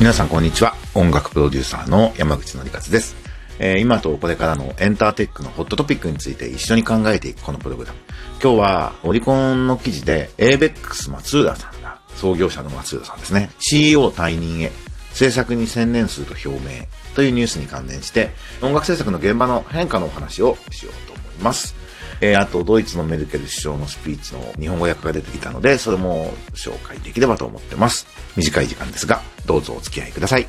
皆さんこんにちは。音楽プロデューサーの山口のりかつです。えー今とこれからのエンターテックのホットトピックについて一緒に考えていくこのプログラム。今日はオリコンの記事で ABEX 松浦さんが、創業者の松浦さんですね。CEO 退任へ、制作に専念すると表明というニュースに関連して、音楽制作の現場の変化のお話をしようと思います。えーあと、ドイツのメルケル首相のスピーチの日本語訳が出てきたので、それも紹介できればと思ってます。短い時間ですが、どうぞお付き合いください。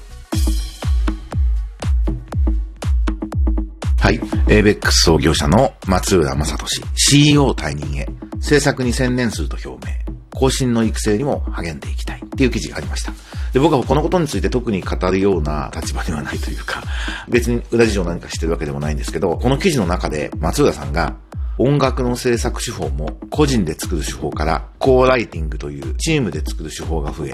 はい。ABEX 創業者の松浦正俊、CEO 退任へ、制作に専念すると表明、後進の育成にも励んでいきたいっていう記事がありました。で、僕はこのことについて特に語るような立場ではないというか、別に裏事情何かしてるわけでもないんですけど、この記事の中で松浦さんが、音楽の制作手法も個人で作る手法からコーライティングというチームで作る手法が増え、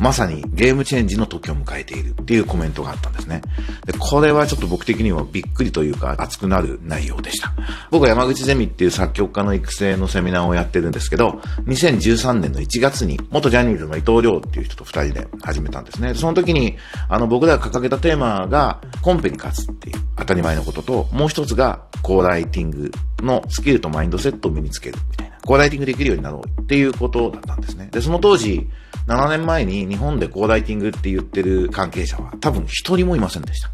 まさにゲームチェンジの時を迎えているっていうコメントがあったんですね。で、これはちょっと僕的にはびっくりというか熱くなる内容でした。僕は山口ゼミっていう作曲家の育成のセミナーをやってるんですけど、2013年の1月に元ジャニーズの伊藤亮っていう人と二人で始めたんですね。その時に、あの僕らが掲げたテーマがコンペに勝つっていう当たり前のことと、もう一つがコーライティングのスキルとマインドセットを身につけるみたいな。コーライティングできるようになろうっていうことだったんですね。で、その当時、7年前に日本でコーライティングって言ってる関係者は多分一人もいませんでした。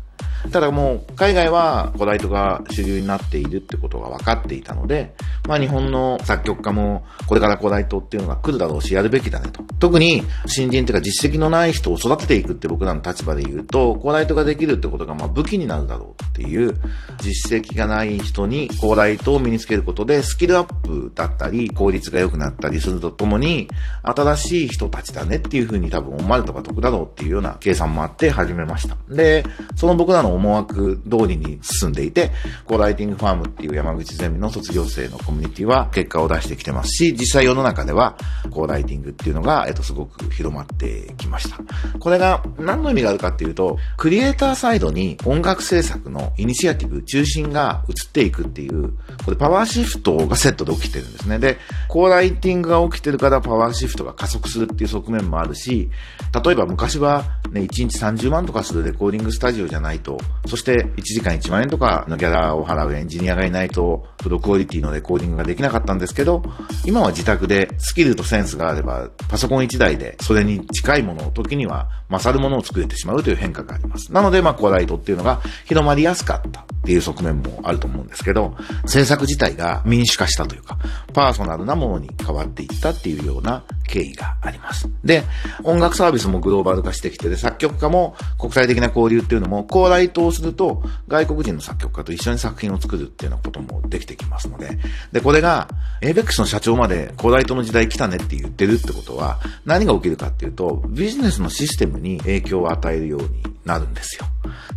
ただもう、海外はコーライトが主流になっているってことが分かっていたので、まあ日本の作曲家もこれからコーライトっていうのが来るだろうし、やるべきだねと。特に新人っていうか実績のない人を育てていくって僕らの立場で言うと、コーライトができるってことがまあ武器になるだろうっていう、実績がない人にコーライトを身につけることでスキルアップだったり、効率が良くなったりするとともに、新しい人たちだねっていうふうに多分思われた方が得だろうっていうような計算もあって始めました。で、その僕らの思惑通りに進んでいて、コーライティングファームっていう山口ゼミの卒業生のコミュニティは結果を出してきてますし、実際世の中ではコーライティングっていうのが、えっと、すごく広まってきました。これが何の意味があるかっていうと、クリエイターサイドに音楽制作のイニシアティブ、中心が移っていくっていう、これパワーシフトがセットで起きてるんですね。で、コーライティングが起きてるからパワーシフトが加速するっていう側面もあるし、例えば昔はね、1日30万とかするレコーディングスタジオじゃないと、そして1時間1万円とかのギャラを払うエンジニアがいないと、プロクオリティのレコーディングができなかったんですけど、今は自宅でスキルとセンスがあれば、パソコン1台でそれに近いものを時には勝るものを作れてしまうという変化があります。なので、まあ、コアライトっていうのが広まりやすかったっていう側面もあると思うんですけど、政策自体が民主化したというか、パーソナルなものに変わっていったっていうような経緯があります。で、音楽サービスもグローバル化してきてで、作曲家も国際的な交流っていうのも、コーライトをすると、外国人の作曲家と一緒に作品を作るっていうようなこともできてきますので、で、これが、ABEX の社長までコーライトの時代来たねって言ってるってことは、何が起きるかっていうと、ビジネスのシステムに影響を与えるようになるんですよ。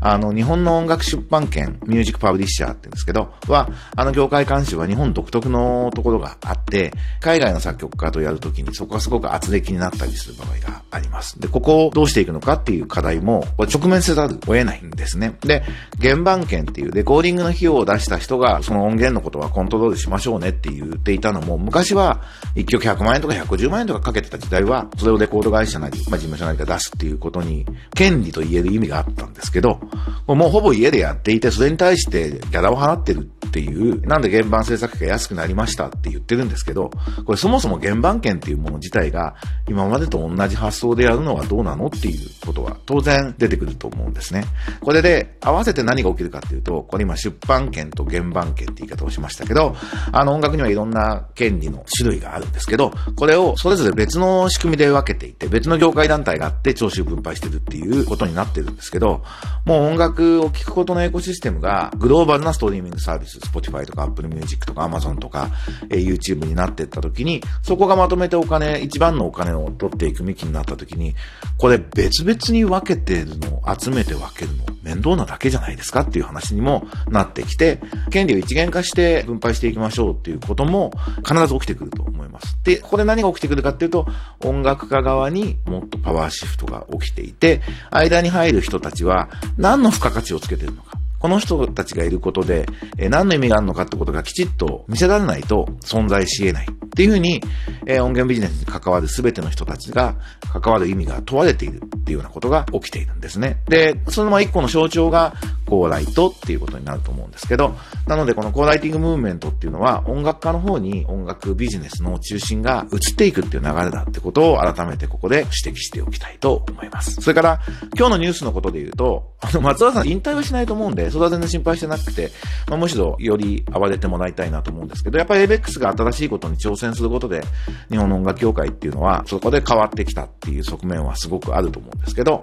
あの、日本の音楽出版権、ミュージックパブリッシャーって言うんですけど、は、あの業界監視は日本独特のところがあって、海外の作曲家とやるときにそこすごく圧力になったりする場合があります。で、ここをどうしていくのかっていう課題も、直面せざるを得ないんですね。で、原版権っていうレコーディングの費用を出した人が、その音源のことはコントロールしましょうねって言っていたのも、昔は1曲100万円とか150万円とかかけてた時代は、それをレコード会社なり、まあ、事務所なりが出すっていうことに、権利と言える意味があったんですけど、もうほぼ家でやっていて、それに対してギャラを払ってるっていう、なんで原版制作費が安くなりましたって言ってるんですけど、これそもそも原版権っていうもの自自体が、今までと同じ発想でやるのはどうなのっていうことは当然出てくると思うんですね。これで合わせて何が起きるかっていうと、これ今出版権と原版権って言い方をしましたけど、あの音楽にはいろんな権利の種類があるんですけど、これをそれぞれ別の仕組みで分けていて、別の業界団体があって徴収分配してるっていうことになってるんですけど、もう音楽を聴くことのエコシステムがグローバルなストリーミングサービス、Spotify とか Apple Music とか Amazon とか、え YouTube になっていった時に、そこがまとめてお金、一番のお金を取っていく幹になった時に、これ別々に分けてるの、集めて分けるの、面倒なだけじゃないですかっていう話にもなってきて、権利を一元化して分配していきましょうっていうことも必ず起きてくると思います。で、ここで何が起きてくるかっていうと、音楽家側にもっとパワーシフトが起きていて、間に入る人たちは何の付加価値をつけてるのか。この人たちがいることで、え何の意味があるのかってことがきちっと見せられないと存在し得ない。っていうふうに、えー、音源ビジネスに関わる全ての人たちが関わる意味が問われているっていうようなことが起きているんですね。で、そのまま一個の象徴がコーライトっていうことになると思うんですけど、なのでこのコーライティングムーブメントっていうのは音楽家の方に音楽ビジネスの中心が移っていくっていう流れだってことを改めてここで指摘しておきたいと思います。それから今日のニュースのことで言うと、あの松田さん引退はしないと思うんで、それは全然心配してなくて、まあ、むしろより暴れてもらいたいなと思うんですけど、やっぱり ABEX が新しいことに挑戦することで、日本の音楽協会っていうのは、そこで変わってきたっていう側面はすごくあると思うんですけど、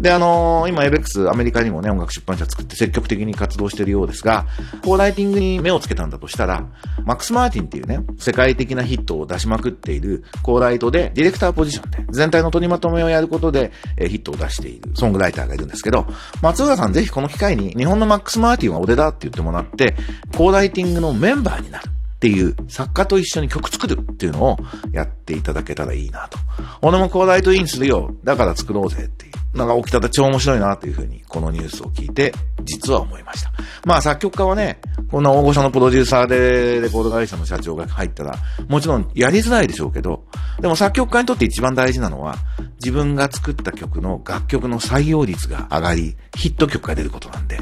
で、あのー、今 ABEX アメリカにもね、音楽出版社作って積極的に活動してるようですが、コーライティングに目をつけたんだとしたら、マックス・マーティンっていうね、世界的なヒットを出しまくっているコーライトで、ディレクターポジションで、全体の取りまとめをやることで、えー、ヒットを出しているソングライターがいるんですけど、松浦さんぜひこの機会に、日本のマックス・マーティンは俺だって言ってもらって、コーライティングのメンバーになる。っていう作家と一緒に曲作るっていうのをやっていただけたらいいなと。俺もコーライトインするよ。だから作ろうぜっていう。なんか起きたら超面白いなっていうふうに、このニュースを聞いて、実は思いました。まあ作曲家はね、こんな大御所のプロデューサーでレコード会社の社長が入ったら、もちろんやりづらいでしょうけど、でも作曲家にとって一番大事なのは、自分が作った曲の楽曲の採用率が上がり、ヒット曲が出ることなんで、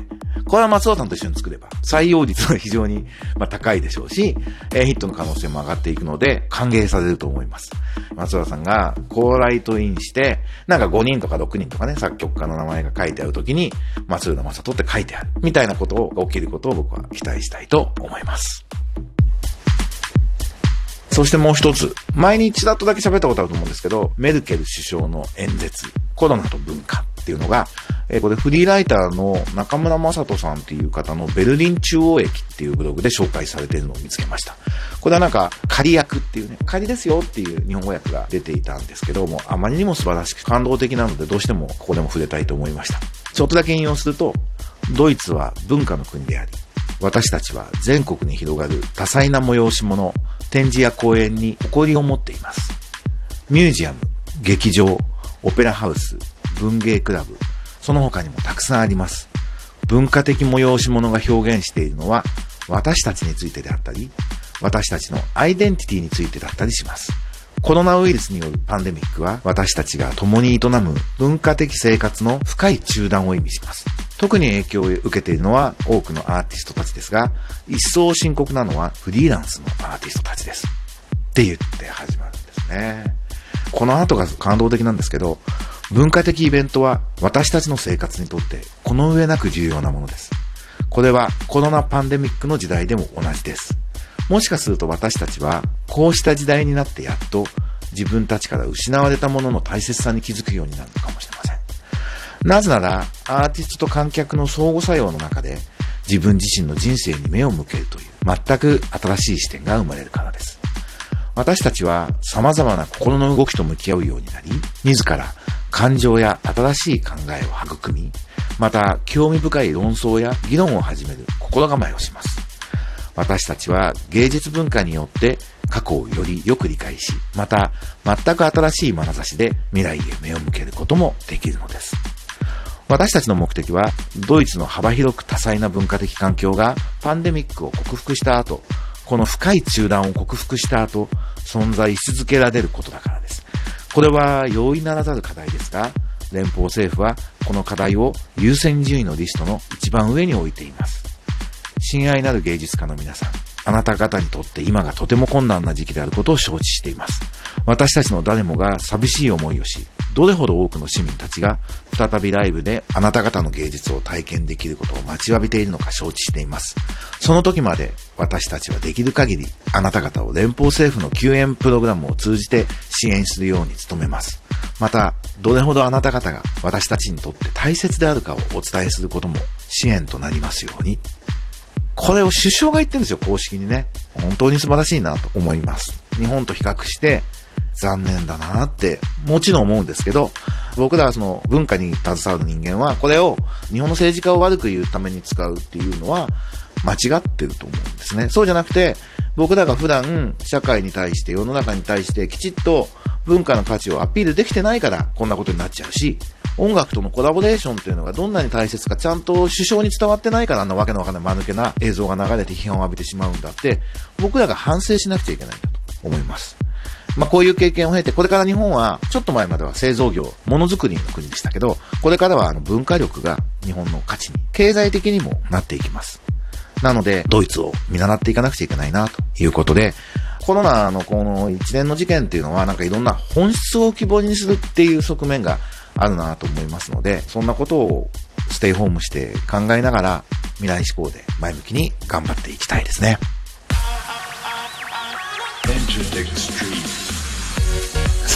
これは松尾さんと一緒に作れば、採用率は非常に、まあ、高いでしょうし、えー、ヒットの可能性も上がっていくので、歓迎されると思います。松尾さんが、コーライトインして、なんか5人とか6人とかね、作曲家の名前が書いてあるときに、松浦正人って書いてある。みたいなことが起きることを僕は期待したいと思います。そしてもう一つ、前にちらっとだけ喋ったことあると思うんですけど、メルケル首相の演説、コロナと文化っていうのが、えー、これフリーライターの中村正人さんっていう方のベルリン中央駅っていうブログで紹介されているのを見つけました。これはなんか仮役っていうね、仮ですよっていう日本語訳が出ていたんですけども、あまりにも素晴らしく感動的なのでどうしてもここでも触れたいと思いました。ちょっとだけ引用すると、ドイツは文化の国であり、私たちは全国に広がる多彩な催し物、展示や公演に誇りを持っています。ミュージアム、劇場、オペラハウス、文芸クラブ、その他にもたくさんあります。文化的催し物が表現しているのは私たちについてであったり、私たちのアイデンティティについてだったりします。コロナウイルスによるパンデミックは私たちが共に営む文化的生活の深い中断を意味します。特に影響を受けているのは多くのアーティストたちですが、一層深刻なのはフリーランスのアーティストたちです。って言って始まるんですね。この後が感動的なんですけど、文化的イベントは私たちの生活にとってこの上なく重要なものです。これはコロナパンデミックの時代でも同じです。もしかすると私たちはこうした時代になってやっと自分たちから失われたものの大切さに気づくようになるのかもしれません。なぜならアーティストと観客の相互作用の中で自分自身の人生に目を向けるという全く新しい視点が生まれるからです。私たちは様々な心の動きと向き合うようになり、自ら感情や新しい考えを育み、また興味深い論争や議論を始める心構えをします。私たちは芸術文化によって過去をよりよく理解し、また全く新しい眼差しで未来へ目を向けることもできるのです。私たちの目的は、ドイツの幅広く多彩な文化的環境がパンデミックを克服した後、この深い中断を克服した後、存在し続けられることだからです。これは容易ならざる課題ですが、連邦政府はこの課題を優先順位のリストの一番上に置いています。親愛なる芸術家の皆さん、あなた方にとって今がとても困難な時期であることを承知しています。私たちの誰もが寂しい思いをし、どれほど多くの市民たちが再びライブであなた方の芸術を体験できることを待ちわびているのか承知しています。その時まで私たちはできる限りあなた方を連邦政府の救援プログラムを通じて支援するように努めます。また、どれほどあなた方が私たちにとって大切であるかをお伝えすることも支援となりますように。これを首相が言ってるんですよ、公式にね。本当に素晴らしいなと思います。日本と比較して、残念だなって、もちろん思うんですけど、僕らはその文化に携わる人間は、これを日本の政治家を悪く言うために使うっていうのは、間違ってると思うんですね。そうじゃなくて、僕らが普段社会に対して世の中に対してきちっと文化の価値をアピールできてないからこんなことになっちゃうし、音楽とのコラボレーションっていうのがどんなに大切かちゃんと首相に伝わってないからあんなわけのわかんない間抜けな映像が流れて批判を浴びてしまうんだって、僕らが反省しなくちゃいけないんだと思います。まあこういう経験を経て、これから日本は、ちょっと前までは製造業、ものづくりの国でしたけど、これからはあの文化力が日本の価値に、経済的にもなっていきます。なので、ドイツを見習っていかなくちゃいけないな、ということで、コロナのこの一連の事件っていうのは、なんかいろんな本質を希望にするっていう側面があるなと思いますので、そんなことをステイホームして考えながら、未来志向で前向きに頑張っていきたいですね。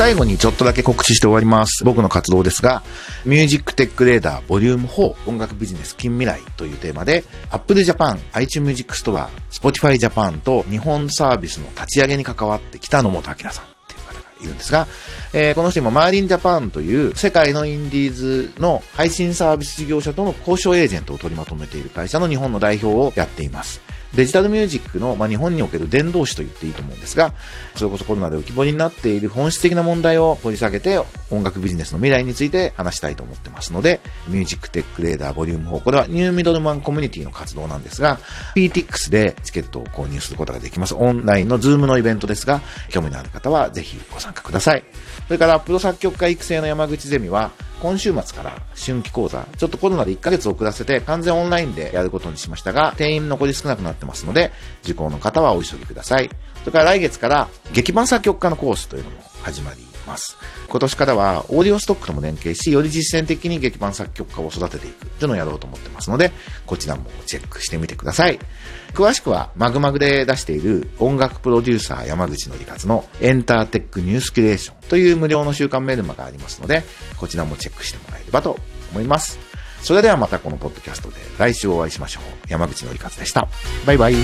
最後にちょっとだけ告知して終わります。僕の活動ですが、ミュージックテックレーダーボリューム4音楽ビジネス近未来というテーマで、Apple Japan、iTunes Music Store、Spotify Japan と日本サービスの立ち上げに関わって北野本明さんっていう方がいるんですが、えー、この人今、マーリンジャパンという世界のインディーズの配信サービス事業者との交渉エージェントを取りまとめている会社の日本の代表をやっています。デジタルミュージックの、まあ、日本における伝道師と言っていいと思うんですが、それこそコロナで浮き彫りになっている本質的な問題を掘り下げて、音楽ビジネスの未来について話したいと思ってますので、ミュージックテックレーダーボリューム4、これはニューミドルマンコミュニティの活動なんですが、PTX でチケットを購入することができます。オンラインのズームのイベントですが、興味のある方はぜひご参加ください。それから、プロ作曲家育成の山口ゼミは、今週末から春季講座、ちょっとコロナで1ヶ月遅らせて完全オンラインでやることにしましたが、定員残り少なくなってますので、受講の方はお急ぎください。それから来月から劇伴作曲家のコースというのも始まります。今年からはオーディオストックとも連携し、より実践的に劇版作曲家を育てていくというのをやろうと思ってますので、こちらもチェックしてみてください。詳しくは、マグマグで出している音楽プロデューサー山口のりかつのエンターテックニュースキュレーションという無料の週刊メルマがありますので、こちらもチェックしてもらえればと思います。それではまたこのポッドキャストで来週お会いしましょう。山口のりかつでした。バイバイ。